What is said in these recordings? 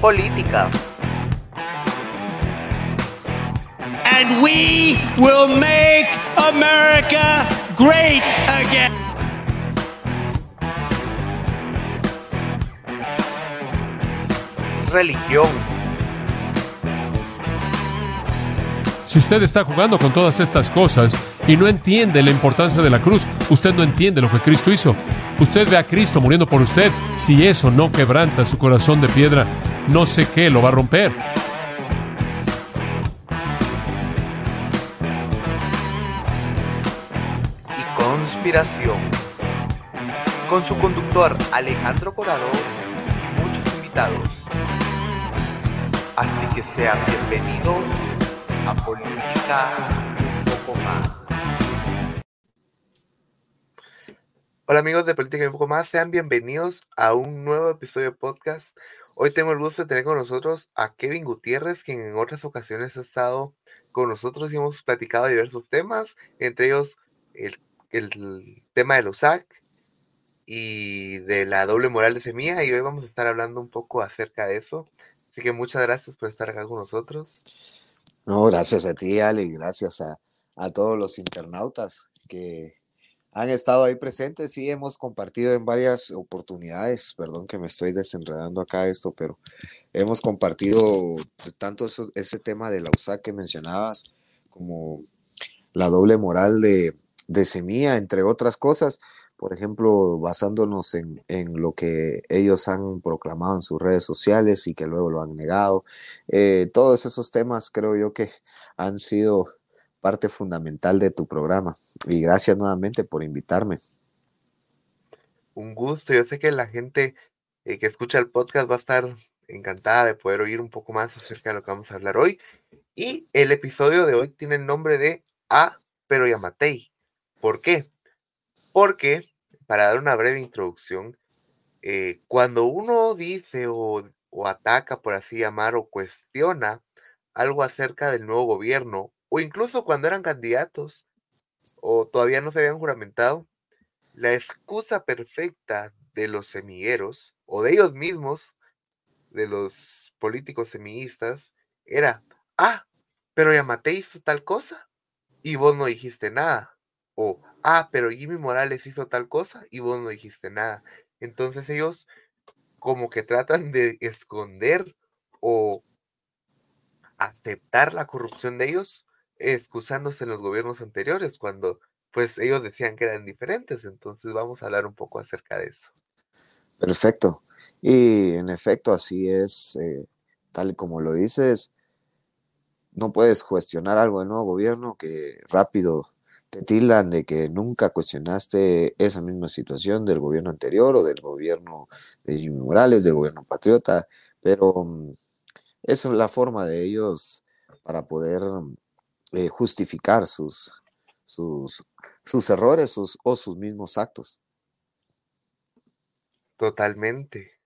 política. And we will make America great again. Religión. Si usted está jugando con todas estas cosas y no entiende la importancia de la cruz, usted no entiende lo que Cristo hizo. Usted ve a Cristo muriendo por usted. Si eso no quebranta su corazón de piedra, no sé qué lo va a romper. y conspiración. Con su conductor Alejandro Corado y muchos invitados. Así que sean bienvenidos a Política un poco más. Hola amigos de Política y un poco más, sean bienvenidos a un nuevo episodio de podcast. Hoy tengo el gusto de tener con nosotros a Kevin Gutiérrez, quien en otras ocasiones ha estado con nosotros y hemos platicado diversos temas, entre ellos el, el tema de los USAC y de la doble moral de semilla y hoy vamos a estar hablando un poco acerca de eso. Así que muchas gracias por estar acá con nosotros. No, gracias a ti, Ale, y gracias a, a todos los internautas que han estado ahí presentes. Sí, hemos compartido en varias oportunidades, perdón que me estoy desenredando acá esto, pero hemos compartido tanto ese tema de la USAC que mencionabas, como la doble moral de, de semilla, entre otras cosas. Por ejemplo, basándonos en, en lo que ellos han proclamado en sus redes sociales y que luego lo han negado. Eh, todos esos temas creo yo que han sido parte fundamental de tu programa. Y gracias nuevamente por invitarme. Un gusto. Yo sé que la gente eh, que escucha el podcast va a estar encantada de poder oír un poco más acerca de lo que vamos a hablar hoy. Y el episodio de hoy tiene el nombre de A, pero Yamatei. ¿Por qué? Porque, para dar una breve introducción, eh, cuando uno dice o, o ataca, por así llamar, o cuestiona algo acerca del nuevo gobierno, o incluso cuando eran candidatos o todavía no se habían juramentado, la excusa perfecta de los semilleros o de ellos mismos, de los políticos semillistas, era, ah, pero Yamate hizo tal cosa y vos no dijiste nada. O, ah, pero Jimmy Morales hizo tal cosa y vos no dijiste nada. Entonces ellos como que tratan de esconder o aceptar la corrupción de ellos, excusándose en los gobiernos anteriores, cuando pues ellos decían que eran diferentes. Entonces vamos a hablar un poco acerca de eso. Perfecto. Y en efecto, así es, eh, tal como lo dices, no puedes cuestionar algo del nuevo gobierno que rápido te tildan de que nunca cuestionaste esa misma situación del gobierno anterior o del gobierno de Jimmy Morales, del gobierno patriota, pero mm, es la forma de ellos para poder mm, eh, justificar sus, sus, sus errores sus, o sus mismos actos. Totalmente.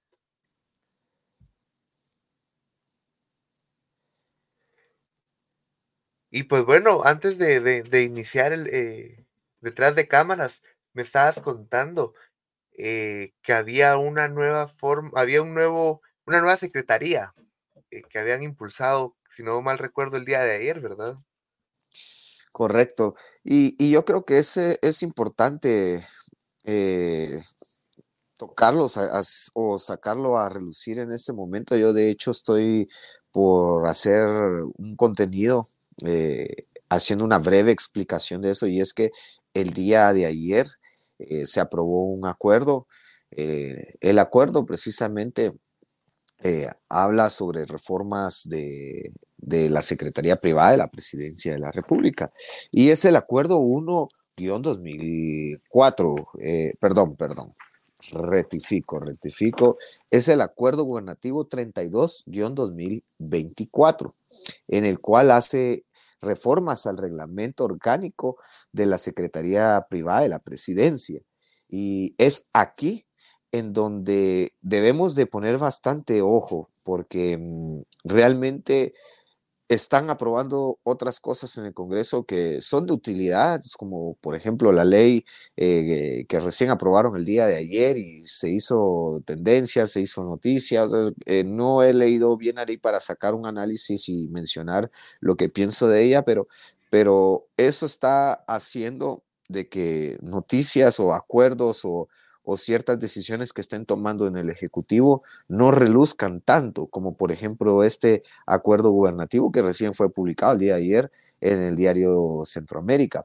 Y pues bueno, antes de, de- de iniciar el eh, detrás de cámaras, me estabas contando eh, que había una nueva forma, había un nuevo, una nueva secretaría eh, que habían impulsado, si no mal recuerdo, el día de ayer, ¿verdad? Correcto. Y, yo creo que ese es importante eh, tocarlos o sacarlo a relucir en este momento. Yo de hecho estoy por hacer un contenido eh, haciendo una breve explicación de eso y es que el día de ayer eh, se aprobó un acuerdo. el acuerdo precisamente habla sobre reformas de, de la Secretaría Privada de la Presidencia de la República y es el acuerdo 1-2004, eh, perdón, perdón, rectifico, rectifico, es el acuerdo gubernativo 32-2024, en el cual hace reformas al reglamento orgánico de la Secretaría Privada de la Presidencia. Y es aquí en donde debemos de poner bastante ojo, porque mm, realmente están aprobando otras cosas en el Congreso que son de utilidad, como por ejemplo la ley eh, que recién aprobaron el día de ayer y se hizo tendencia, se hizo noticias. Eh, no he leído bien ahí para sacar un análisis y mencionar lo que pienso de ella, pero, pero eso está haciendo de que noticias o acuerdos o o ciertas decisiones que estén tomando en el Ejecutivo no reluzcan tanto como por ejemplo este acuerdo gubernativo que recién fue publicado el día de ayer en el diario Centroamérica,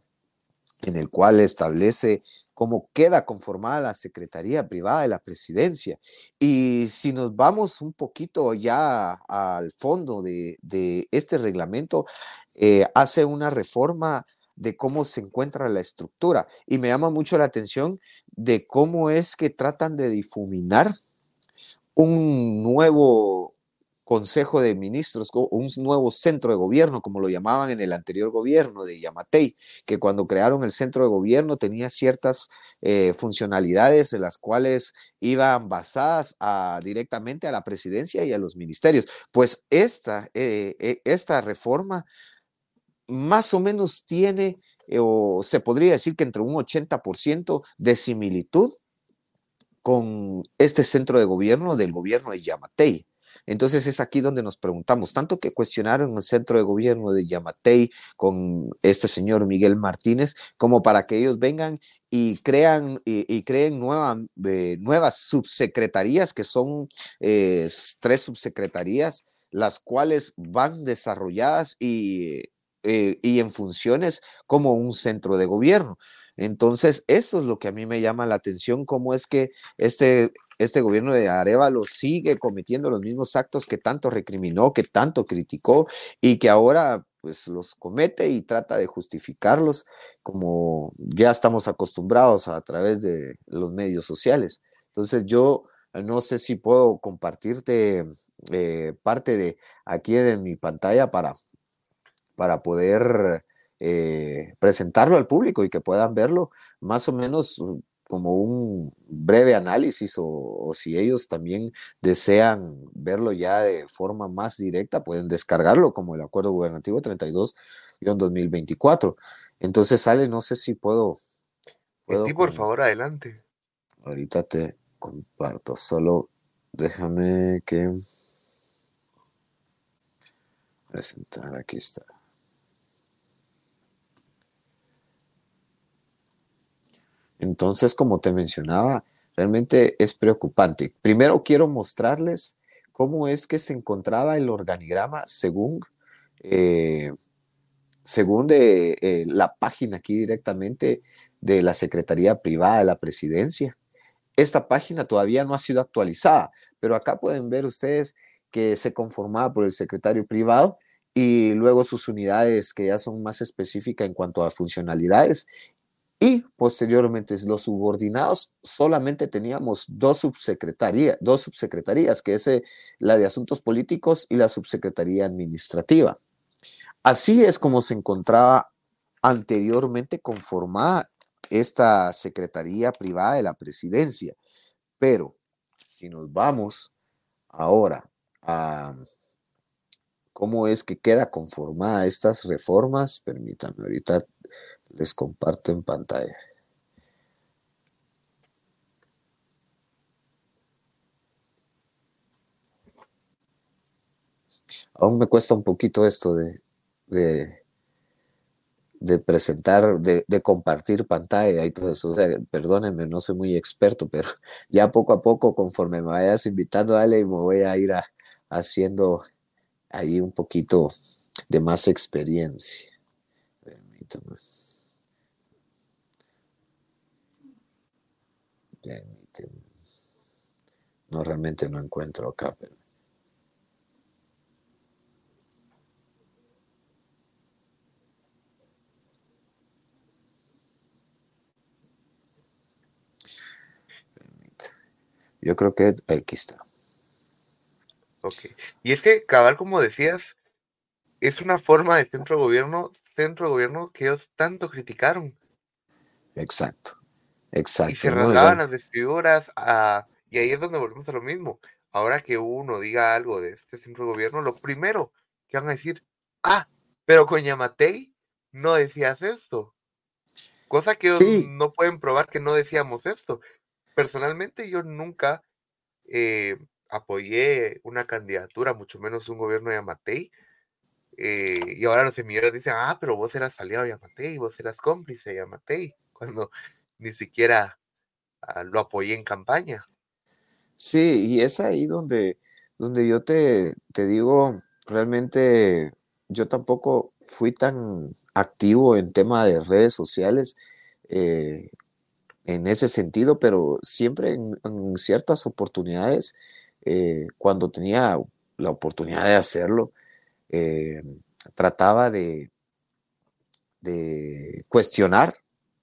en el cual establece cómo queda conformada la Secretaría Privada de la Presidencia. Y si nos vamos un poquito ya al fondo de, este reglamento, eh, hace una reforma de cómo se encuentra la estructura. Y me llama mucho la atención de cómo es que tratan de difuminar un nuevo Consejo de Ministros, un nuevo centro de gobierno, como lo llamaban en el anterior gobierno de Yamatei, que cuando crearon el centro de gobierno tenía ciertas eh, funcionalidades en las cuales iban basadas directamente a la presidencia y a los ministerios. Pues esta, eh, eh, esta reforma más o menos tiene, eh, o se podría decir que entre un 80% de similitud con este centro de gobierno del gobierno de Yamatei. Entonces es aquí donde nos preguntamos, tanto que cuestionaron el centro de gobierno de Yamatei con este señor Miguel Martínez, como para que ellos vengan y crean y, creen eh, nuevas subsecretarías, que son eh, tres subsecretarías, las cuales van desarrolladas y eh, y en funciones como un centro de gobierno. Entonces, esto es lo que a mí me llama la atención, cómo es que este, este gobierno de Arevalo sigue cometiendo los mismos actos que tanto recriminó, que tanto criticó y que ahora pues los comete y trata de justificarlos como ya estamos acostumbrados a, través de los medios sociales. Entonces yo no sé si puedo compartirte eh, parte de aquí de mi pantalla para para poder eh, presentarlo al público y que puedan verlo más o menos uh, como un breve análisis o, si ellos también desean verlo ya de forma más directa, pueden descargarlo como el Acuerdo Gubernativo 32-2024. Entonces, sale, no sé si puedo... puedo por favor, adelante. Ahorita te comparto, solo déjame que... Presentar, aquí está. Entonces, como te mencionaba, realmente es preocupante. Primero quiero mostrarles cómo es que se encontraba el organigrama según, eh, según de, eh, la página aquí directamente de la Secretaría Privada de la Presidencia. Esta página todavía no ha sido actualizada, pero acá pueden ver ustedes que se conformaba por el secretario privado y luego sus unidades que ya son más específicas en cuanto a funcionalidades y posteriormente los subordinados solamente teníamos dos subsecretarías, dos subsecretarías, que es eh, la de Asuntos Políticos y la subsecretaría administrativa. Así es como se encontraba anteriormente conformada esta secretaría privada de la presidencia. Pero si nos vamos ahora a cómo es que queda conformada estas reformas, permítanme ahorita les comparto en pantalla. Aún me cuesta un poquito esto de, de, presentar, de, compartir pantalla y todo eso. O sea, perdónenme, no soy muy experto, pero ya poco a poco, conforme me vayas invitando, Ale, me voy a ir haciendo ahí un poquito de más experiencia. Permítame. No, realmente no encuentro acá. Yo creo que aquí está. Ok. Y es que, cabal, como decías, es una forma de centro gobierno, centro gobierno que ellos tanto criticaron. Exacto. Exacto. Y se rasgaban las vestiduras ah, y ahí es donde volvemos a lo mismo. Ahora que uno diga algo de este centro de gobierno, lo primero que van a decir, Ah, pero con Yamatei no decías esto. Cosa que no pueden probar que no decíamos esto. Personalmente yo nunca eh, apoyé una candidatura, mucho menos un gobierno de Yamatei. Eh, y ahora los semilleros dicen, ah, pero vos eras aliado de Yamatei, vos eras cómplice de Yamatei, cuando ni siquiera ah, lo apoyé en campaña. Sí, y es ahí donde, donde yo te, te digo, realmente yo tampoco fui tan activo en tema de redes sociales eh, en ese sentido, pero siempre en, ciertas oportunidades, eh, cuando tenía la oportunidad de hacerlo, eh, trataba de, de cuestionar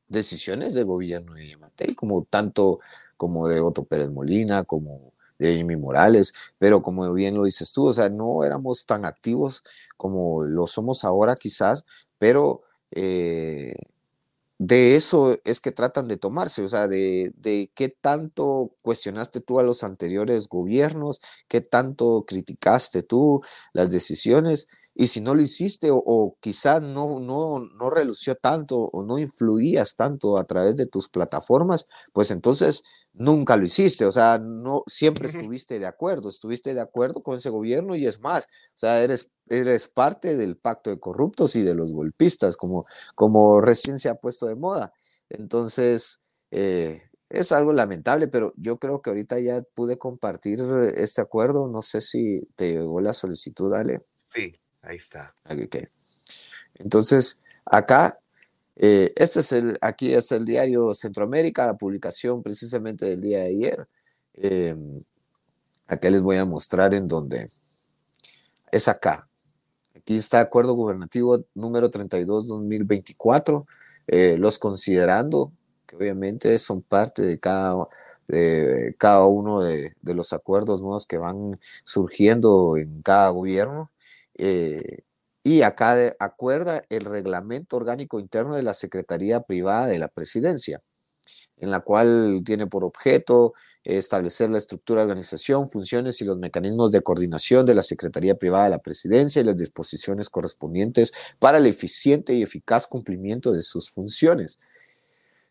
decisiones del gobierno de Yamatei, como tanto como de Otto Pérez Molina, como de Jimmy Morales, pero como bien lo dices tú, o sea, no éramos tan activos como lo somos ahora quizás, pero eh, de eso es que tratan de tomarse, o sea, de, de, qué tanto cuestionaste tú a los anteriores gobiernos, qué tanto criticaste tú las decisiones, y si no lo hiciste o, quizás no, no, no relució tanto o no influías tanto a través de tus plataformas, pues entonces nunca lo hiciste, o sea, no siempre estuviste de acuerdo, estuviste de acuerdo con ese gobierno y es más, o sea, eres, eres parte del pacto de corruptos y de los golpistas, como, como recién se ha puesto de moda. Entonces, eh, es algo lamentable, pero yo creo que ahorita ya pude compartir este acuerdo, no sé si te llegó la solicitud, Ale. Sí, Ahí está. Entonces, acá, eh, este es el, aquí es el diario Centroamérica, la publicación precisamente del día de ayer. Eh, acá les voy a mostrar en donde es acá. Aquí está acuerdo gubernativo número 32-2024, eh, los considerando, que obviamente son parte de cada, de cada uno de, los acuerdos nuevos que van surgiendo en cada gobierno. Eh, y acá acuerda el reglamento orgánico interno de la Secretaría Privada de la Presidencia, en la cual tiene por objeto establecer la estructura organización, funciones y los mecanismos de coordinación de la Secretaría Privada de la Presidencia y las disposiciones correspondientes para el eficiente y eficaz cumplimiento de sus funciones.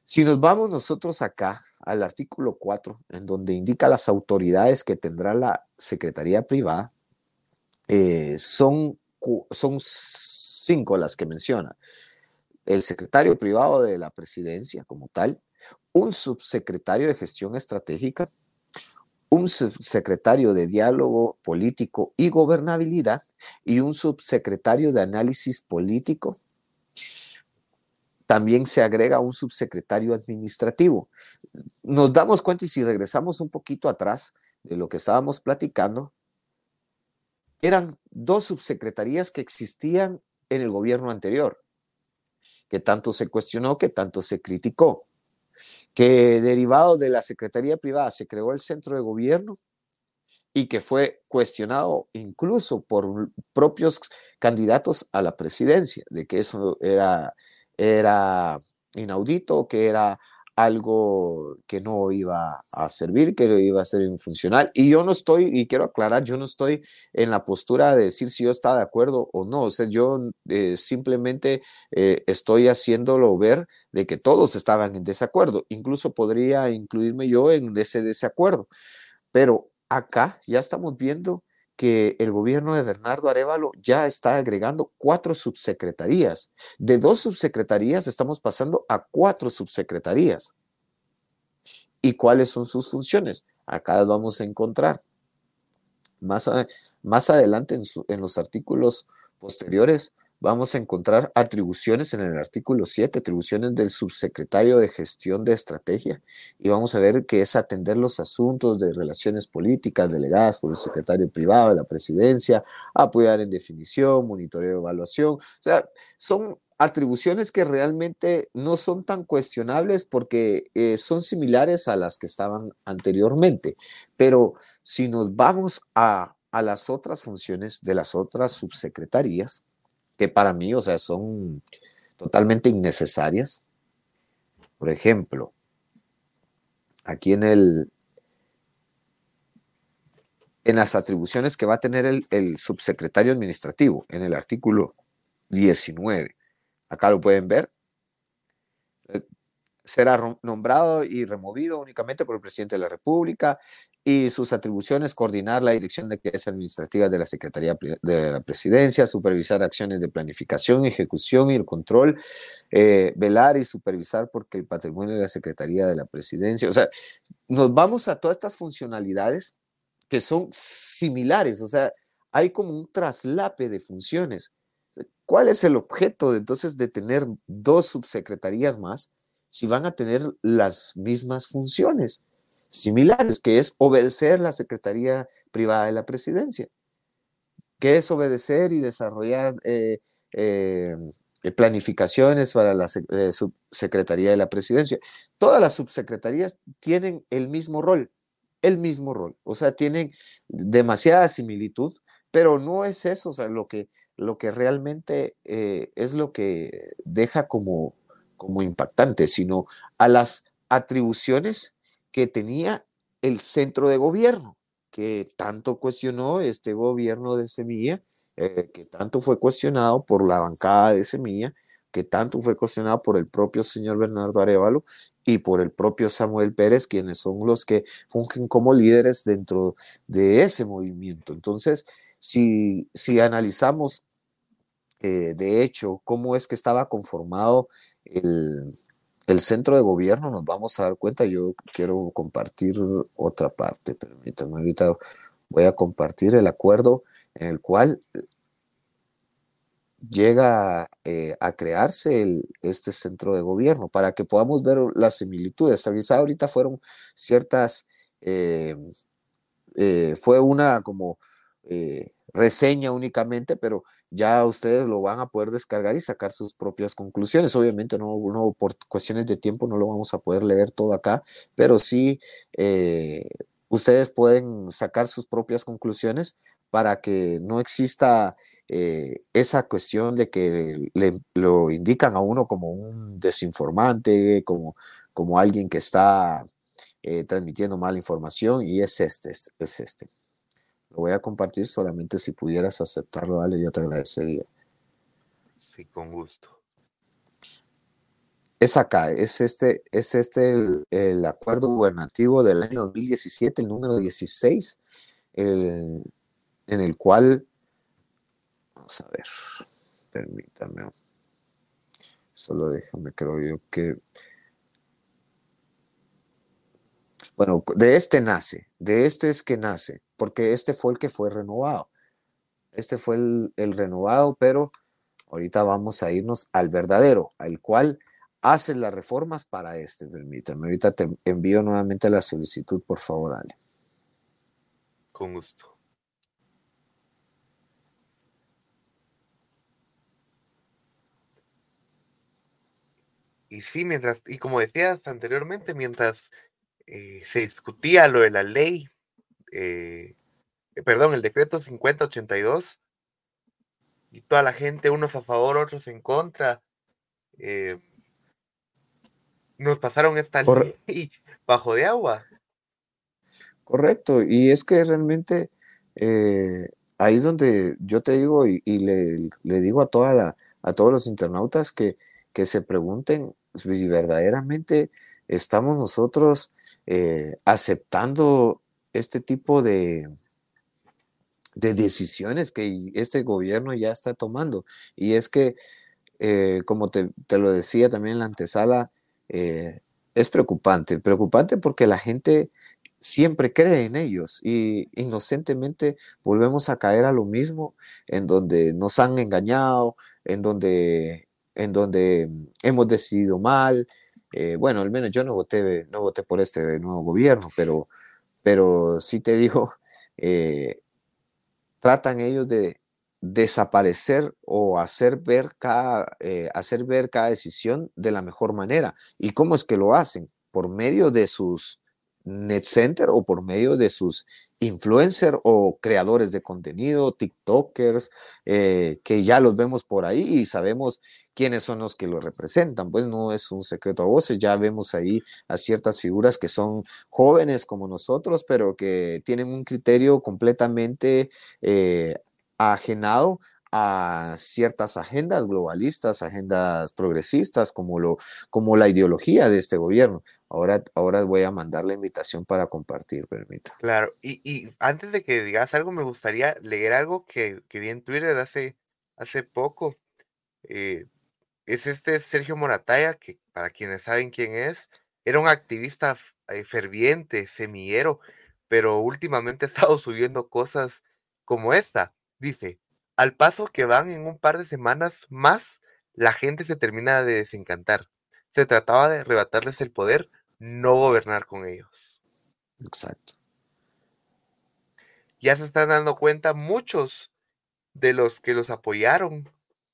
Si nos vamos nosotros acá al artículo 4, en donde indica las autoridades que tendrá la Secretaría Privada, eh, son, son cinco las que menciona. El secretario privado de la presidencia como tal, un subsecretario de gestión estratégica, un subsecretario de diálogo político y gobernabilidad y un subsecretario de análisis político. También se agrega un subsecretario administrativo. Nos damos cuenta y si regresamos un poquito atrás de lo que estábamos platicando, eran dos subsecretarías que existían en el gobierno anterior, que tanto se cuestionó, que tanto se criticó, que derivado de la Secretaría Privada se creó el centro de gobierno y que fue cuestionado incluso por propios candidatos a la presidencia, de que eso era, era inaudito, que era algo que no iba a servir, que iba a ser infuncional. Y yo no estoy, y quiero aclarar, yo no estoy en la postura de decir si yo estaba de acuerdo o no. O sea, yo eh, simplemente eh, estoy haciéndolo ver de que todos estaban en desacuerdo. Incluso podría incluirme yo en ese desacuerdo. Pero acá ya estamos viendo que el gobierno de Bernardo Arevalo ya está agregando cuatro subsecretarías. De dos subsecretarías estamos pasando a cuatro subsecretarías. ¿Y cuáles son sus funciones? Acá las vamos a encontrar. Más, más adelante en, en los artículos posteriores vamos a encontrar atribuciones en el artículo 7, atribuciones del subsecretario de gestión de estrategia, y vamos a ver que es atender los asuntos de relaciones políticas delegadas por el secretario privado de la presidencia, apoyar en definición, monitoreo, evaluación, o sea, son atribuciones que realmente no son tan cuestionables porque eh, son similares a las que estaban anteriormente, pero si nos vamos a, a las otras funciones de las otras subsecretarías, que para mí, o sea, son totalmente innecesarias. Por ejemplo, aquí en el en las atribuciones que va a tener el, el subsecretario administrativo en el artículo 19. Acá lo pueden ver. Eh, será nombrado y removido únicamente por el presidente de la República y sus atribuciones coordinar la dirección de actividades administrativas de la Secretaría de la Presidencia, supervisar acciones de planificación, ejecución y el control, eh, velar y supervisar porque el patrimonio de la Secretaría de la Presidencia, o sea, nos vamos a todas estas funcionalidades que son similares, o sea, hay como un traslape de funciones. ¿Cuál es el objeto de, entonces de tener dos subsecretarías más si van a tener las mismas funciones similares, que es obedecer la Secretaría Privada de la Presidencia, que es obedecer y desarrollar eh, eh, planificaciones para la eh, Subsecretaría de la Presidencia. Todas las subsecretarías tienen el mismo rol, el mismo rol, o sea, tienen demasiada similitud, pero no es eso, o sea, lo que, lo que realmente es lo que deja como como impactante, sino a las atribuciones que tenía el centro de gobierno, que tanto cuestionó este gobierno de Semilla, eh, que tanto fue cuestionado por la bancada de Semilla, que tanto fue cuestionado por el propio señor Bernardo Arevalo y por el propio Samuel Pérez, quienes son los que fungen como líderes dentro de ese movimiento. Entonces, si, si analizamos eh, de hecho cómo es que estaba conformado el, centro de gobierno, nos vamos a dar cuenta, yo quiero compartir otra parte, permítanme, ahorita voy a compartir el acuerdo en el cual llega eh, a crearse este centro de gobierno para que podamos ver las similitudes. Quizá ahorita fueron ciertas, eh, eh, fue una como reseña únicamente, pero ya ustedes lo van a poder descargar y sacar sus propias conclusiones. Obviamente no, por cuestiones de tiempo no lo vamos a poder leer todo acá, pero sí eh, ustedes pueden sacar sus propias conclusiones para que no exista eh, esa cuestión de que le, lo indican a uno como un desinformante, como, como alguien que está eh, transmitiendo mala información y es este, es este. Lo voy a compartir solamente si pudieras aceptarlo, Ale, yo te agradecería. Sí, con gusto. Es acá, es este, es este el, acuerdo gubernativo del año 2017, el número 16, en el cual, vamos a ver, permítame, solo déjame, creo yo que Bueno, de este nace, de este es que nace, porque este fue el que fue renovado. Este fue el, renovado, pero ahorita vamos a irnos al verdadero, al cual hace las reformas para este. Permítame, ahorita te envío nuevamente la solicitud, por favor, Ale. Con gusto. Y sí, mientras, y como decías anteriormente, mientras eh, se discutía lo de la ley, eh, eh, perdón, el decreto 5082, y toda la gente, unos a favor, otros en contra, nos pasaron esta ley bajo de agua. Correcto, y es que realmente ahí es donde yo te digo y, le, digo a, toda la, a todos los internautas que, que se pregunten si verdaderamente estamos nosotros eh, aceptando este tipo de, de decisiones que este gobierno ya está tomando. Y es que, eh, como te, lo decía también en la antesala, eh, es preocupante, preocupante porque la gente siempre cree en ellos y inocentemente volvemos a caer a lo mismo, en donde nos han engañado, en donde, en donde hemos decidido mal, eh, bueno, al menos yo no voté, no voté por este nuevo gobierno, pero, pero sí te digo, eh, tratan ellos de desaparecer o hacer ver, cada, eh, hacer ver cada decisión de la mejor manera. ¿Y cómo es que lo hacen? Por medio de sus net center o por medio de sus influencers o creadores de contenido, TikTokers, eh, que ya los vemos por ahí y sabemos quiénes son los que lo representan. Pues no es un secreto a voces, ya vemos ahí a ciertas figuras que son jóvenes como nosotros, pero que tienen un criterio completamente eh, ajenado a ciertas agendas globalistas, agendas progresistas, como, lo, como la ideología de este gobierno. Ahora, ahora voy a mandar la invitación para compartir, permita. Claro, y, y antes de que digas algo, me gustaría leer algo que, que vi en Twitter hace, hace poco. Eh, es este Sergio Morataya, que para quienes saben quién es, era un activista eh, ferviente, semillero, pero últimamente ha estado subiendo cosas como esta. Dice, al paso que van en un par de semanas más, la gente se termina de desencantar. Se trataba de arrebatarles el poder, no gobernar con ellos. Exacto. Ya se están dando cuenta muchos de los que los apoyaron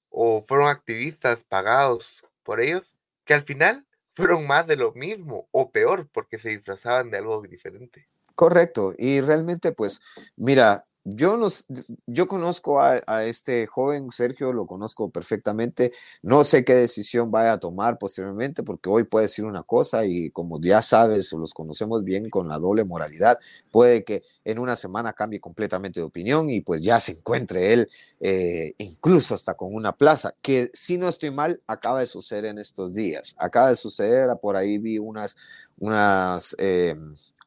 o fueron activistas pagados por ellos, que al final fueron más de lo mismo o peor porque se disfrazaban de algo diferente. Correcto, y realmente pues, mira, yo, nos, yo conozco a, este joven, Sergio, lo conozco perfectamente. No sé qué decisión vaya a tomar posteriormente, porque hoy puede decir una cosa y como ya sabes, los conocemos bien con la doble moralidad, puede que en una semana cambie completamente de opinión y pues ya se encuentre él, eh, incluso hasta con una plaza, que si no estoy mal, acaba de suceder en estos días. Acaba de suceder, por ahí vi unas, unas, eh,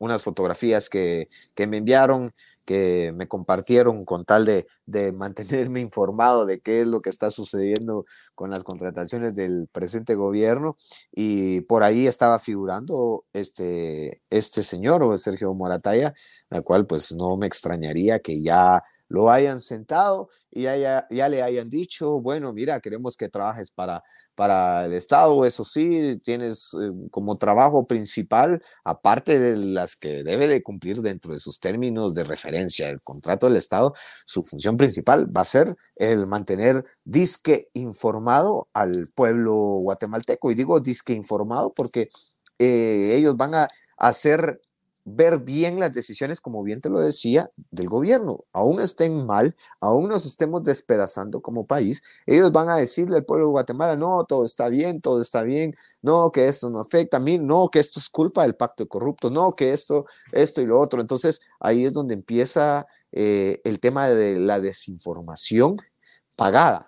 unas fotografías que, que me enviaron que me compartieron con tal de, de, mantenerme informado de qué es lo que está sucediendo con las contrataciones del presente gobierno. Y por ahí estaba figurando este, este señor, Sergio Morataya, al cual pues no me extrañaría que ya lo hayan sentado ya, le hayan dicho, bueno, mira, queremos que trabajes para, para el Estado, eso sí, tienes eh, como trabajo principal, aparte de las que debe de cumplir dentro de sus términos de referencia el contrato del Estado, su función principal va a ser el mantener disque informado al pueblo guatemalteco. Y digo disque informado porque eh, ellos van a hacer ver bien las decisiones, como bien te lo decía, del gobierno. Aún estén mal, aún nos estemos despedazando como país, ellos van a decirle al pueblo de Guatemala, no, todo está bien, todo está bien, no, que esto no afecta a mí, no, que esto es culpa del pacto corrupto, no, que esto, esto y lo otro. Entonces ahí es donde empieza eh, el tema de la desinformación pagada,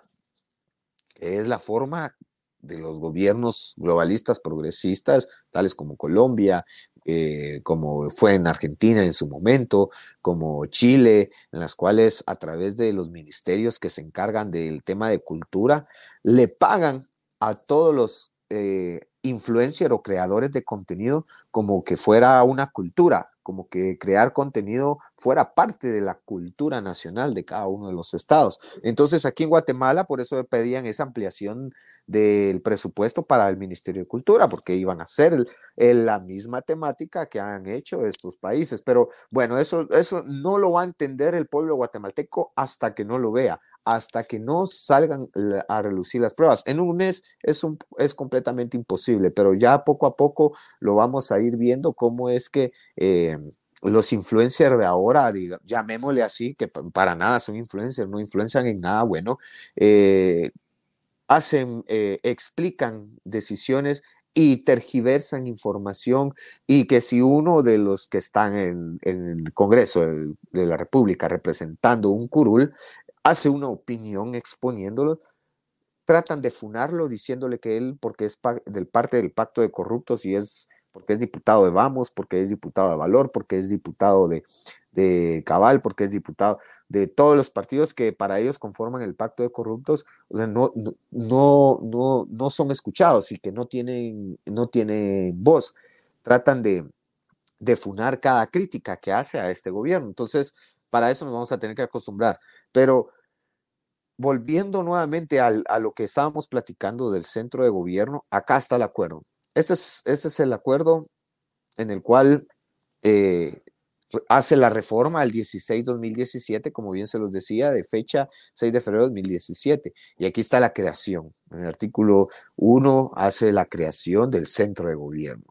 que es la forma de los gobiernos globalistas progresistas, tales como Colombia, eh, como fue en Argentina en su momento, como Chile, en las cuales a través de los ministerios que se encargan del tema de cultura, le pagan a todos los eh, influencers o creadores de contenido como que fuera una cultura, como que crear contenido fuera parte de la cultura nacional de cada uno de los estados. Entonces aquí en Guatemala por eso pedían esa ampliación del presupuesto para el Ministerio de Cultura, porque iban a ser la misma temática que han hecho estos países. Pero bueno, eso, eso no lo va a entender el pueblo guatemalteco hasta que no lo vea hasta que no salgan a relucir las pruebas. En un mes es, un, es completamente imposible, pero ya poco a poco lo vamos a ir viendo cómo es que eh, los influencers de ahora, llamémosle así, que para nada son influencers, no influencian en nada bueno, eh, hacen, eh, explican decisiones y tergiversan información y que si uno de los que están en, en el Congreso de la República representando un curul hace una opinión exponiéndolo, tratan de funarlo diciéndole que él, porque es del parte del pacto de corruptos y es porque es diputado de Vamos, porque es diputado de Valor, porque es diputado de, de Cabal, porque es diputado de todos los partidos que para ellos conforman el pacto de corruptos, o sea, no, no, no, no son escuchados y que no tienen, no tienen voz. Tratan de, de funar cada crítica que hace a este gobierno. Entonces, para eso nos vamos a tener que acostumbrar. Pero volviendo nuevamente a lo que estábamos platicando del centro de gobierno, acá está el acuerdo. Este es, este es el acuerdo en el cual eh, hace la reforma al 16-2017, como bien se los decía, de fecha 6 de febrero de 2017. Y aquí está la creación. En el artículo 1 hace la creación del centro de gobierno.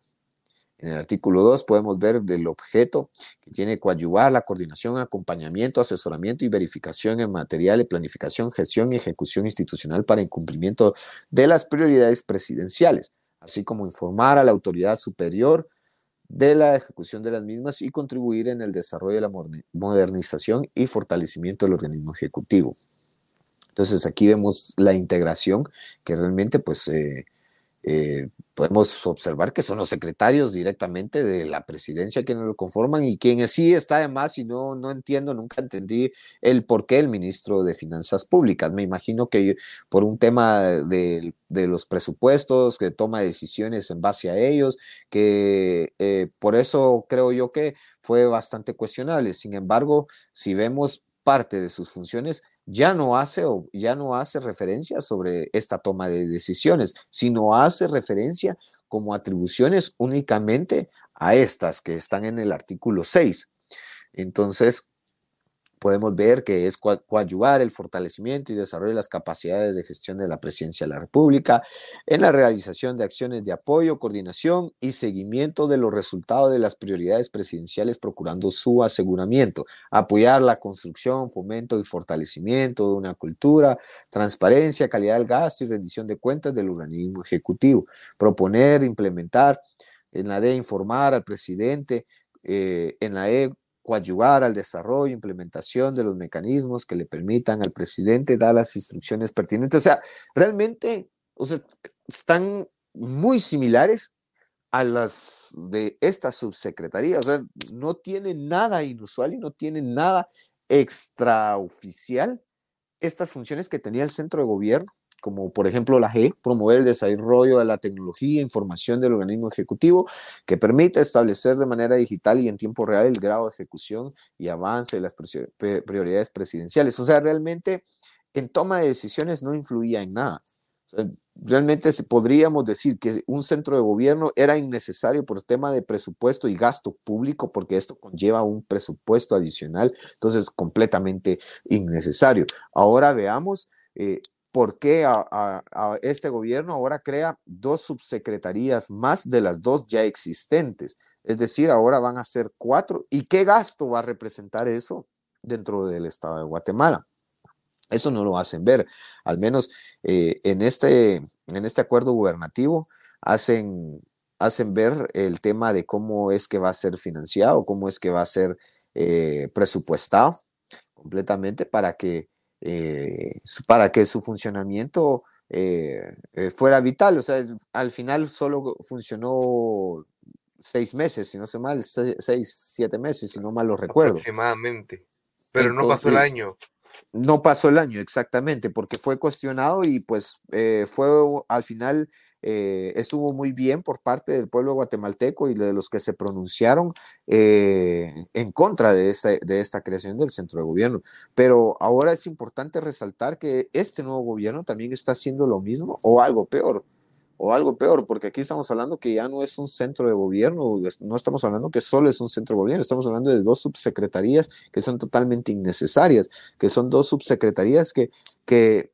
En el artículo 2 podemos ver del objeto que tiene coadyuvar la coordinación, acompañamiento, asesoramiento y verificación en material de planificación, gestión y ejecución institucional para incumplimiento de las prioridades presidenciales, así como informar a la autoridad superior de la ejecución de las mismas y contribuir en el desarrollo de la modernización y fortalecimiento del organismo ejecutivo. Entonces aquí vemos la integración que realmente pues eh, eh, podemos observar que son los secretarios directamente de la presidencia quienes lo conforman y quienes sí está además y no, no entiendo, nunca entendí el por qué el ministro de Finanzas Públicas. Me imagino que por un tema de, de los presupuestos, que toma decisiones en base a ellos, que eh, por eso creo yo que fue bastante cuestionable. Sin embargo, si vemos parte de sus funciones, ya no hace ya no hace referencia sobre esta toma de decisiones, sino hace referencia como atribuciones únicamente a estas que están en el artículo 6. Entonces, podemos ver que es coadyuvar el fortalecimiento y desarrollo de las capacidades de gestión de la presidencia de la República en la realización de acciones de apoyo, coordinación y seguimiento de los resultados de las prioridades presidenciales procurando su aseguramiento, apoyar la construcción, fomento y fortalecimiento de una cultura, transparencia, calidad del gasto y rendición de cuentas del organismo ejecutivo, proponer, implementar, en la D informar al presidente, eh, en la E coadyuvar al desarrollo implementación de los mecanismos que le permitan al presidente dar las instrucciones pertinentes. O sea, realmente o sea, están muy similares a las de esta subsecretaría. O sea, no tienen nada inusual y no tienen nada extraoficial estas funciones que tenía el centro de gobierno como por ejemplo la G, promover el desarrollo de la tecnología e información del organismo ejecutivo, que permite establecer de manera digital y en tiempo real el grado de ejecución y avance de las prioridades presidenciales. O sea, realmente en toma de decisiones no influía en nada. realmente podríamos decir que un centro de gobierno era innecesario por tema de presupuesto y gasto público, porque esto conlleva un presupuesto adicional, entonces completamente innecesario. Ahora veamos eh, por qué este gobierno ahora crea dos subsecretarías más de las dos ya existentes. Es decir, ahora van a ser cuatro. ¿Y qué gasto va a representar eso dentro del Estado de Guatemala? Eso no lo hacen ver. Al menos eh, en, este, en este acuerdo gubernativo hacen, hacen ver el tema de cómo es que va a ser financiado, cómo es que va a ser eh, presupuestado completamente para que eh, para que su funcionamiento eh, eh, fuera vital. O sea, al final solo funcionó seis meses, si no sé mal, seis, siete meses, si no mal lo recuerdo. Aproximadamente. Pero no pasó el año. No pasó el año, exactamente, porque fue cuestionado y pues fue al final eh, estuvo muy bien por parte del pueblo guatemalteco y de los que se pronunciaron eh, en contra de esta, de esta creación del centro de gobierno. Pero ahora es importante resaltar que este nuevo gobierno también está haciendo lo mismo o algo peor o algo peor, porque aquí estamos hablando que ya no es un centro de gobierno, no estamos hablando que solo es un centro de gobierno, estamos hablando de dos subsecretarías que son totalmente innecesarias, que son dos subsecretarías que, que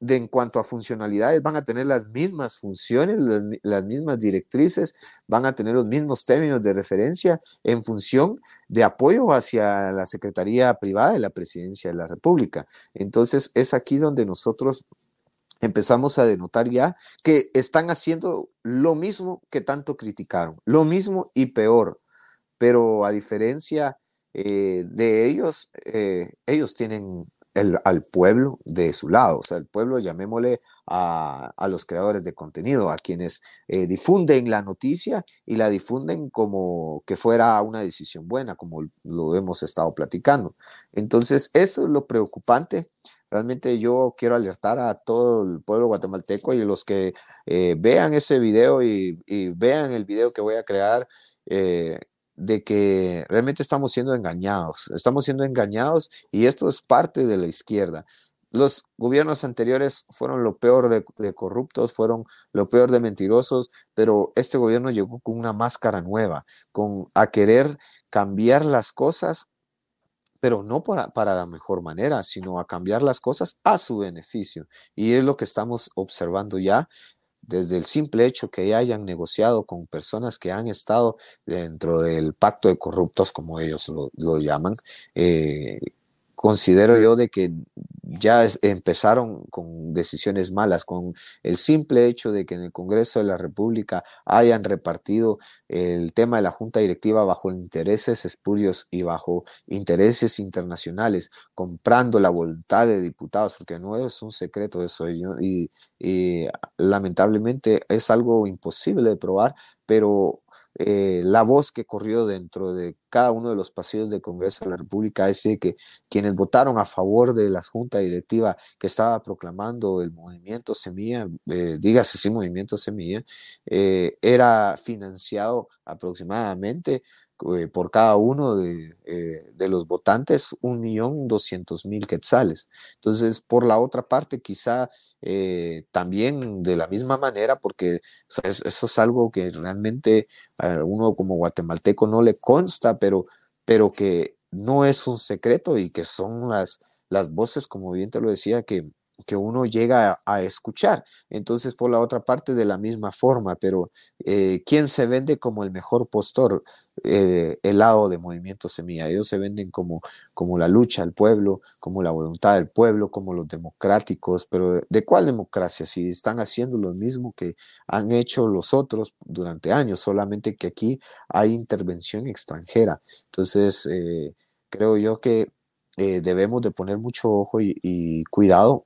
de, en cuanto a funcionalidades, van a tener las mismas funciones, las, mismas directrices, van a tener los mismos términos de referencia en función de apoyo hacia la Secretaría Privada de la Presidencia de la República. Entonces, es aquí donde nosotros empezamos a denotar ya que están haciendo lo mismo que tanto criticaron, lo mismo y peor, pero a diferencia eh, de ellos, eh, ellos tienen al pueblo de su lado, o sea, el pueblo, llamémosle a, los creadores de contenido, a quienes eh, difunden la noticia y la difunden como que fuera una decisión buena, como lo hemos estado platicando. Entonces, eso es lo preocupante. Realmente yo quiero alertar a todo el pueblo guatemalteco y los que eh, vean ese video y, vean el video que voy a crear. Eh, de que realmente estamos siendo engañados, estamos siendo engañados y esto es parte de la izquierda. Los gobiernos anteriores fueron lo peor de, corruptos, fueron lo peor de mentirosos, pero este gobierno llegó con una máscara nueva, con a querer cambiar las cosas, pero no para, para la mejor manera, sino a cambiar las cosas a su beneficio. Y es lo que estamos observando ya desde el simple hecho que hayan negociado con personas que han estado dentro del pacto de corruptos, como ellos lo, llaman, eh, considero yo de que ya empezaron con decisiones malas, con el simple hecho de que en el Congreso de la República hayan repartido el tema de la Junta Directiva bajo intereses espurios y bajo intereses internacionales, comprando la voluntad de diputados, porque no es un secreto eso, y, y lamentablemente es algo imposible de probar, pero eh, la voz que corrió dentro de cada uno de los pasillos del Congreso de la República es de que quienes votaron a favor de la Junta Directiva que estaba proclamando el movimiento Semilla, eh, dígase sí, movimiento Semilla, eh, era financiado aproximadamente eh, por cada uno de, eh, de los votantes un millón doscientos mil quetzales. Entonces, por la otra parte, quizá eh, también de la misma manera, porque eso es algo que realmente a uno como guatemalteco no le consta, pero, pero que no es un secreto y que son las, las voces, como bien te lo decía, que, que uno llega a, escuchar. Entonces, por la otra parte, de la misma forma, pero eh, ¿quién se vende como el mejor postor? Eh, el lado de Movimiento Semilla. Ellos se venden como, como la lucha del pueblo, como la voluntad del pueblo, como los democráticos, pero ¿de cuál democracia? Si están haciendo lo mismo que han hecho los otros durante años, solamente que aquí hay intervención extranjera. Entonces, eh, creo yo que debemos de poner mucho ojo y cuidado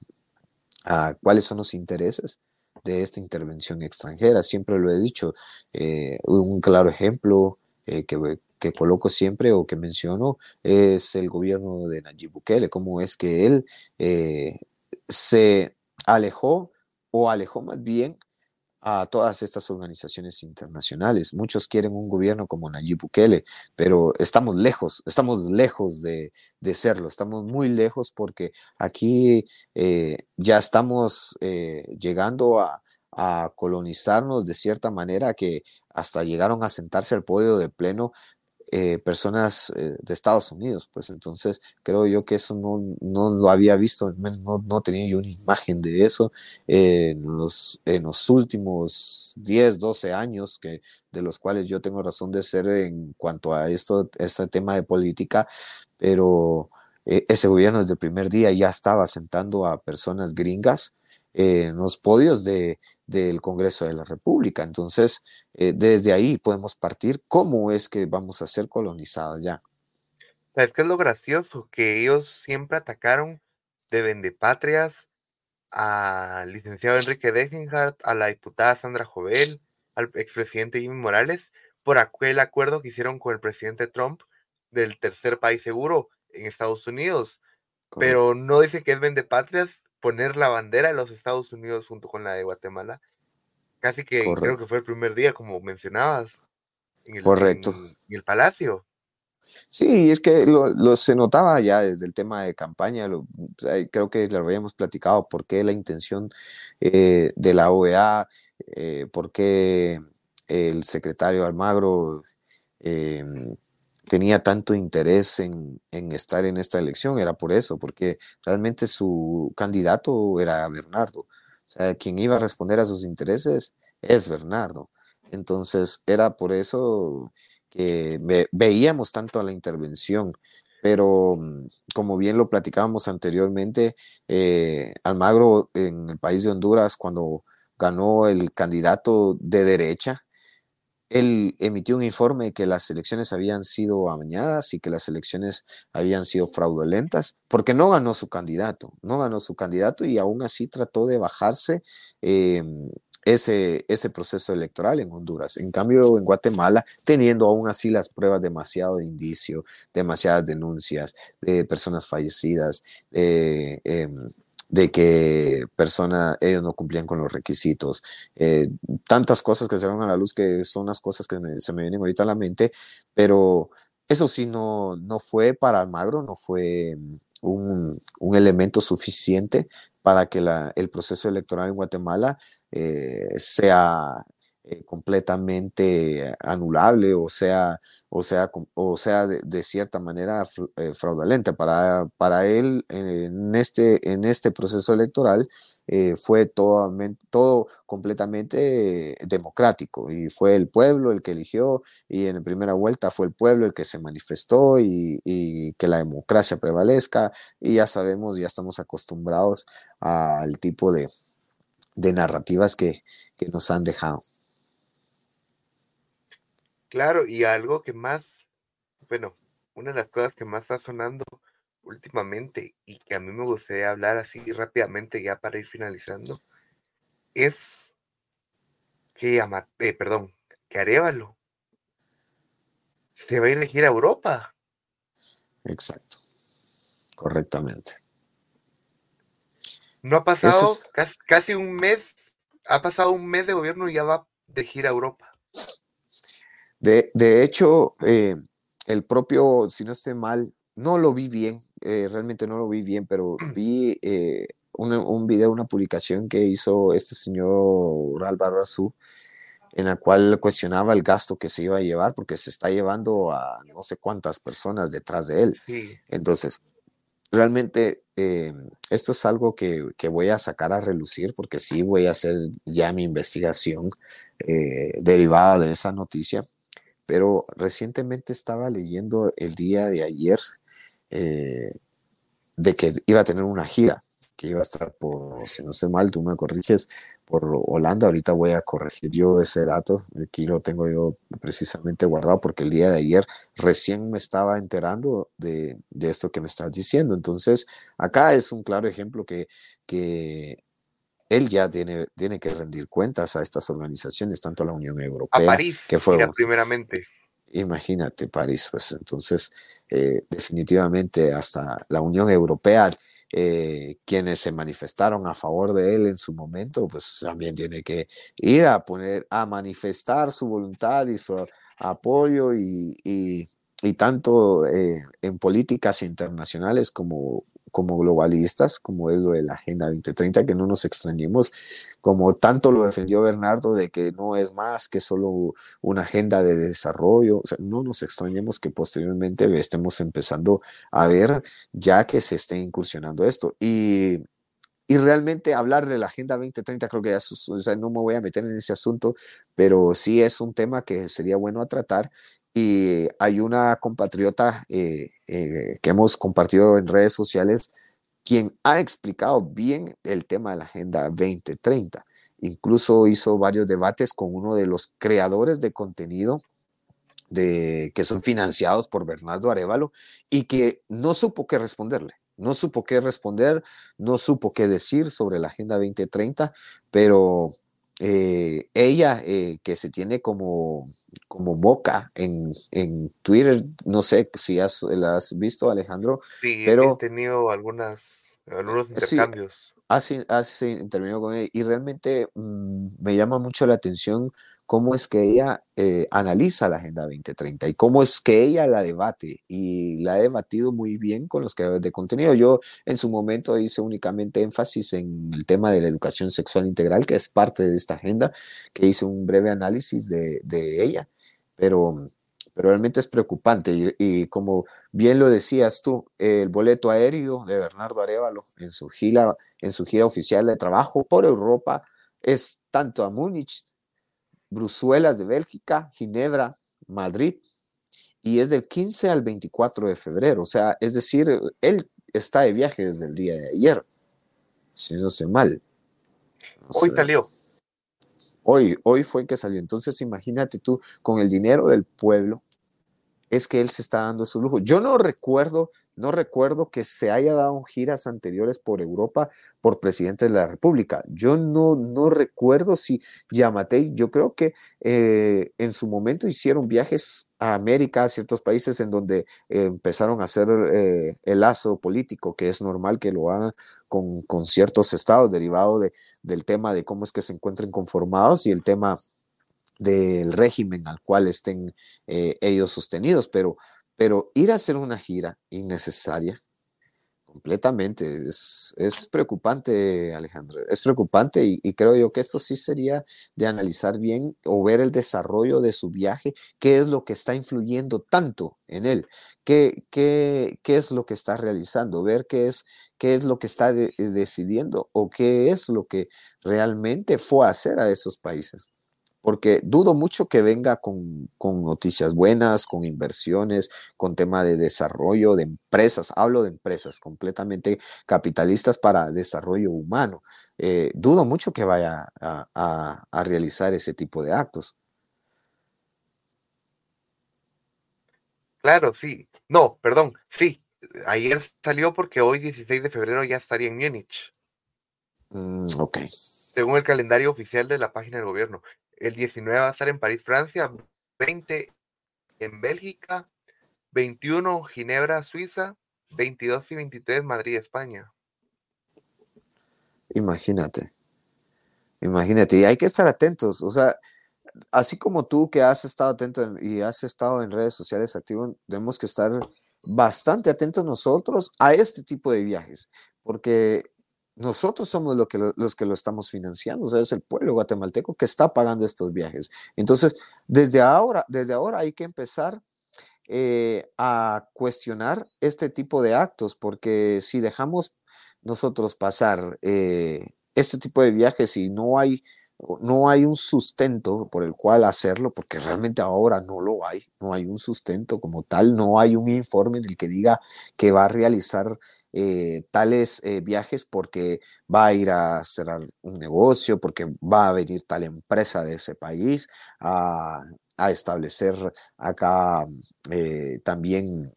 a cuáles son los intereses de esta intervención extranjera. Siempre lo he dicho, eh, un claro ejemplo eh, que, coloco siempre o que menciono es el gobierno de Nayib Bukele, cómo es que él eh, se alejó o alejó más bien a todas estas organizaciones internacionales. Muchos quieren un gobierno como Nayib Bukele, pero estamos lejos, estamos lejos de, serlo, estamos muy lejos porque aquí eh, ya estamos eh, llegando a, a colonizarnos de cierta manera que hasta llegaron a sentarse al podio de pleno eh, personas eh, de Estados Unidos, pues entonces creo yo que eso no, no lo había visto, no, no, tenía yo una imagen de eso en, los, en los últimos 10, 12 años, que, de los cuales yo tengo razón de ser en cuanto a esto, este tema de política, pero eh, ese gobierno desde el primer día ya estaba sentando a personas gringas en los podios de, del Congreso de la República. Entonces, eh, desde ahí podemos partir cómo es que vamos a ser colonizados ya. ¿Sabes qué es lo gracioso? Que ellos siempre atacaron de vendepatrias al licenciado Enrique Degenhardt, a la diputada Sandra Jovel, al expresidente Jimmy Morales, por aquel acuerdo que hicieron con el presidente Trump del tercer país seguro en Estados Unidos. Pero no dice que es vendepatrias poner la bandera de los Estados Unidos junto con la de Guatemala. Casi que creo que fue el primer día, como mencionabas, en el, Correcto. En, el palacio. Sí, es que lo, se notaba ya desde el tema de campaña, creo que lo habíamos platicado, por qué la intención eh, de la OEA, eh, por qué el secretario Almagro eh, tenía tanto interés en, estar en esta elección, era por eso, porque realmente su candidato era Bernardo. O sea, quien iba a responder a sus intereses es Bernardo. Entonces, era por eso que veíamos tanto a la intervención. Pero mm, como bien lo platicábamos anteriormente, eh, Almagro en el país de Honduras, cuando ganó el candidato de derecha, él emitió un informe que las elecciones habían sido amañadas y que las elecciones habían sido fraudulentas, porque no ganó su candidato, no ganó su candidato y aún así trató de bajarse em, ese, ese proceso electoral en Honduras. En cambio, en Guatemala, teniendo aún así las pruebas demasiado de indicio, demasiadas denuncias de personas fallecidas, eh, de que persona, ellos no cumplían con los requisitos, eh, tantas cosas que se van a la luz que son las cosas que se me vienen ahorita a la mente, pero eso sí no, no fue para Almagro, no fue un, un elemento suficiente para que la, el proceso electoral en Guatemala eh, sea eh, completamente anulable o sea, o sea, o sea de, cierta manera eh, fraudulenta. Para, para él, en este, en este proceso electoral, eh, fue todo, todo completamente democrático y fue el pueblo el que eligió y en la primera vuelta fue el pueblo el que se manifestó y, y que la democracia prevalezca y ya sabemos, ya estamos acostumbrados al tipo de, de narrativas que, que nos han dejado. Claro, y algo que más, bueno, una de las cosas que más está sonando últimamente y que a mí me gustaría hablar así rápidamente ya para ir finalizando, es que, eh, perdón, que Arevalo se va a ir de gira a Europa. Exacto, correctamente. No ha pasado casi un mes, ha pasado un mes de gobierno y ya va de gira a Europa. De, hecho, eh, el propio, si no esté mal, no lo vi bien, eh, realmente no lo vi bien, pero vi eh, un video, una publicación que hizo este señor Álvaro Azú, en la cual cuestionaba el gasto que se iba a llevar, porque se está llevando a no sé cuántas personas detrás de él. Entonces, realmente esto es algo que, voy a sacar a relucir, porque sí voy a hacer ya mi investigación derivada de esa noticia pero recientemente estaba leyendo el día de ayer eh, de que iba a tener una gira, que iba a estar por, si no sé mal, tú me corriges, por Holanda. Ahorita voy a corregir yo ese dato, aquí lo tengo yo precisamente guardado porque el día de ayer recién me estaba enterando de, esto que me estás diciendo. Entonces, acá es un claro ejemplo que, que él ya tiene, tiene que rendir cuentas a estas organizaciones, tanto a la Unión Europea. A París, que fue, primeramente. Imagínate, París, pues entonces, eh, definitivamente hasta la Unión Europea, eh, quienes se manifestaron a favor de él en su momento, pues también tiene que ir a poner, a manifestar su voluntad y su apoyo y y tanto eh, en políticas internacionales como, como globalistas, como es lo de la Agenda 2030, que no nos extrañemos, como tanto lo defendió Bernardo de que no es más que solo una agenda de desarrollo, no nos extrañemos que posteriormente estemos empezando a ver ya que se esté incursionando esto. Y y realmente hablar de la Agenda 2030, creo que ya no me voy a meter en ese asunto, pero sí es un tema que sería bueno a tratar y hay una compatriota eh, eh, que hemos compartido en redes sociales quien ha explicado bien el tema de la Agenda 2030. Incluso hizo varios debates con uno de los creadores de contenido de, que son financiados por Bernardo Arevalo y que no supo qué responderle. No supo qué responder, no supo qué decir sobre la Agenda 2030, pero eh, ella, eh, que se tiene como, como boca en, Twitter, no sé si has, la has visto, Alejandro. Sí, pero, he tenido algunas, algunos intercambios. Sí, así, intervenido con ella y realmente mm, me llama mucho la atención cómo es que ella eh, analiza la Agenda 2030 y cómo es que ella la debate y la ha debatido muy bien con los creadores de contenido. Yo en su momento hice únicamente énfasis en el tema de la educación sexual integral, que es parte de esta agenda, que hice un breve análisis de, ella, pero, pero realmente es preocupante y, y, como bien lo decías tú, el boleto aéreo de Bernardo Arevalo en su gira, en su gira oficial de trabajo por Europa es tanto a Múnich Bruselas de Bélgica, Ginebra, Madrid, y es del 15 al 24 de febrero. O sea, es decir, él está de viaje desde el día de ayer, si no sé mal. hoy salió. Hoy, hoy fue que salió. Entonces, imagínate tú, con el dinero del pueblo, es que él se está dando su lujo. Yo no recuerdo, no recuerdo que se haya dado giras anteriores por Europa por presidente de la República. Yo no, no recuerdo si Yamatei, yo creo que eh, en su momento hicieron viajes a América, a ciertos países en donde eh, empezaron a hacer eh, el lazo político, que es normal que lo hagan con, con ciertos estados, derivado de, del tema de cómo es que se encuentren conformados y el tema del régimen al cual estén eh, ellos sostenidos, pero, pero ir a hacer una gira innecesaria, Completamente, es, es preocupante, Alejandro, es preocupante y, creo yo que esto sí sería de analizar bien o ver el desarrollo de su viaje, qué es lo que está influyendo tanto en él, qué, qué, qué es lo que está realizando, ver qué es, qué es lo que está de, decidiendo o qué es lo que realmente fue a hacer a esos países porque dudo mucho que venga con, noticias buenas, con inversiones, con tema de desarrollo de empresas. Hablo de empresas completamente capitalistas para desarrollo humano. Eh, dudo mucho que vaya a, a, realizar ese tipo de actos. Claro, sí. No, perdón, sí. Ayer salió porque hoy, 16 de febrero, ya estaría en Múnich. Mm, ok. Según el calendario oficial de la página del gobierno. El 19 va a estar en París, Francia, 20 en Bélgica, 21 Ginebra, Suiza, 22 y 23 Madrid, España. Imagínate. Imagínate, y hay que estar atentos, o sea, así como tú que has estado atento y has estado en redes sociales activo, tenemos que estar bastante atentos nosotros a este tipo de viajes, porque nosotros somos lo que los que lo estamos financiando, o sea, es el pueblo guatemalteco que está pagando estos viajes. Entonces, desde ahora, desde ahora hay que empezar eh, a cuestionar este tipo de actos, porque si dejamos nosotros pasar eh, este tipo de viajes y no hay no hay un sustento por el cual hacerlo, porque realmente ahora no lo hay, no hay un sustento como tal, no hay un informe en el que diga que va a realizar eh, tales eh, viajes porque va a ir a cerrar un negocio, porque va a venir tal empresa de ese país a, establecer acá eh, también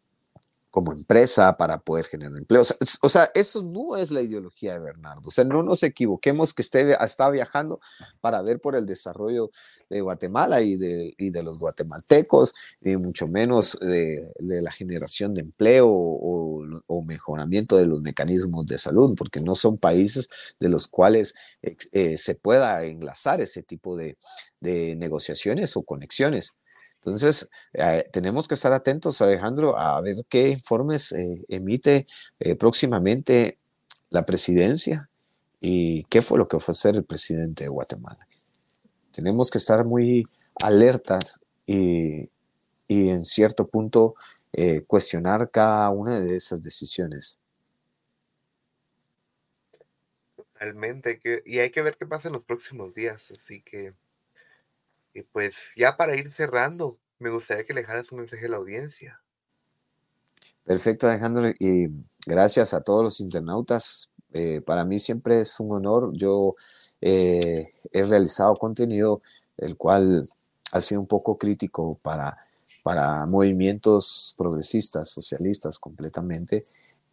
como empresa para poder generar empleo. O sea, eso no es la ideología de Bernardo. O sea, no nos equivoquemos que esté, está viajando para ver por el desarrollo de Guatemala y de, y de los guatemaltecos, y mucho menos de, la generación de empleo o, mejoramiento de los mecanismos de salud, porque no son países de los cuales eh, se pueda enlazar ese tipo de, de negociaciones o conexiones. Entonces, eh, tenemos que estar atentos, Alejandro, a ver qué informes eh, emite eh, próximamente la presidencia y qué fue lo que fue hacer el presidente de Guatemala. Tenemos que estar muy alertas y, y en cierto punto cuestionar cada una de esas decisiones. Totalmente, y hay que ver qué pasa en los próximos días, así que y pues ya para ir cerrando, me gustaría que le dejaras un mensaje a la audiencia. Perfecto, Alejandro, y gracias a todos los internautas. Eh, para mí siempre es un honor. Yo eh, he realizado contenido el cual ha sido un poco crítico para, para movimientos progresistas, socialistas completamente.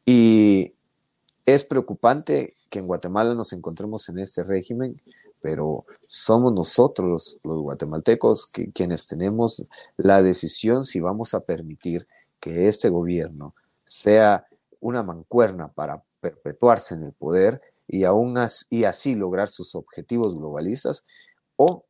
Y es preocupante que en Guatemala nos encontremos en este régimen pero somos nosotros los guatemaltecos quienes tenemos la decisión si vamos a permitir que este gobierno sea una mancuerna para perpetuarse en el poder y, aún y así lograr sus objetivos globalistas o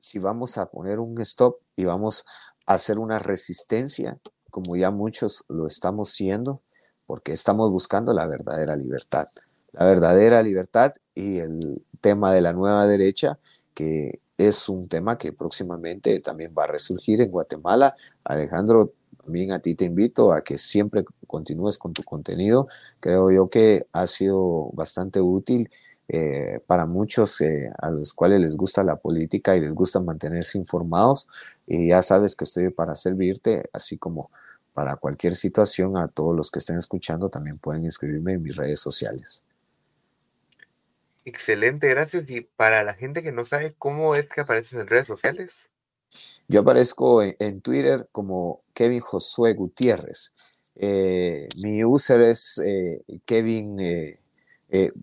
si vamos a poner un stop y vamos a hacer una resistencia como ya muchos lo estamos siendo porque estamos buscando la verdadera libertad. La verdadera libertad y el tema de la nueva derecha, que es un tema que próximamente también va a resurgir en Guatemala. Alejandro, también a ti te invito a que siempre continúes con tu contenido. Creo yo que ha sido bastante útil eh, para muchos eh, a los cuales les gusta la política y les gusta mantenerse informados. Y ya sabes que estoy para servirte, así como para cualquier situación, a todos los que estén escuchando también pueden escribirme en mis redes sociales. Excelente, gracias. Y para la gente que no sabe cómo es que apareces en redes sociales. Yo aparezco en, Twitter como Kevin Josué Gutiérrez. Eh, mi user es eh, Kevin eh,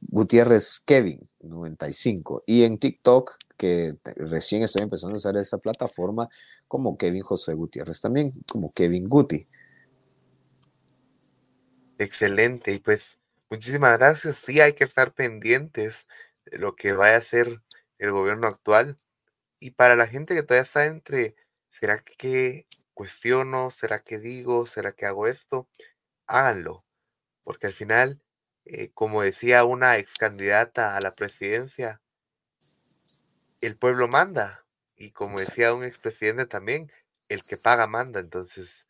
Gutiérrez Kevin 95 y en TikTok que recién estoy empezando a usar esa plataforma como Kevin Josué Gutiérrez también como Kevin Guti. Excelente y pues Muchísimas gracias. Sí, hay que estar pendientes de lo que vaya a hacer el gobierno actual. Y para la gente que todavía está entre, ¿será que cuestiono? ¿Será que digo? ¿Será que hago esto? Háganlo, porque al final, eh, como decía una ex candidata a la presidencia, el pueblo manda, y como decía un expresidente también, el que paga manda, entonces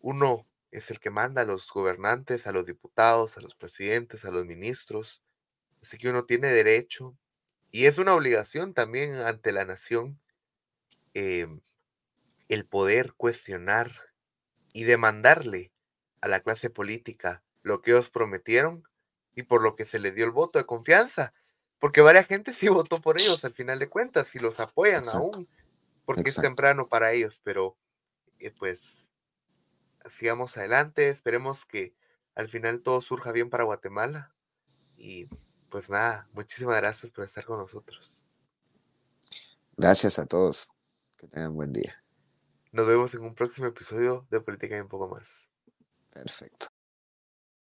uno es el que manda a los gobernantes, a los diputados, a los presidentes, a los ministros, así que uno tiene derecho, y es una obligación también ante la nación, em, el poder cuestionar y demandarle a la clase política lo que ellos prometieron y por lo que se les dio el voto de confianza. Porque varias gente sí votó por ellos al final de cuentas y los apoyan Exacto. aún, porque es temprano para ellos, pero eh, pues sigamos adelante, esperemos que al final todo surja bien para Guatemala y pues nada, muchísimas gracias por estar con nosotros. Gracias a todos. Que tengan buen día. Nos vemos en un próximo episodio de Política y un poco más. Perfecto.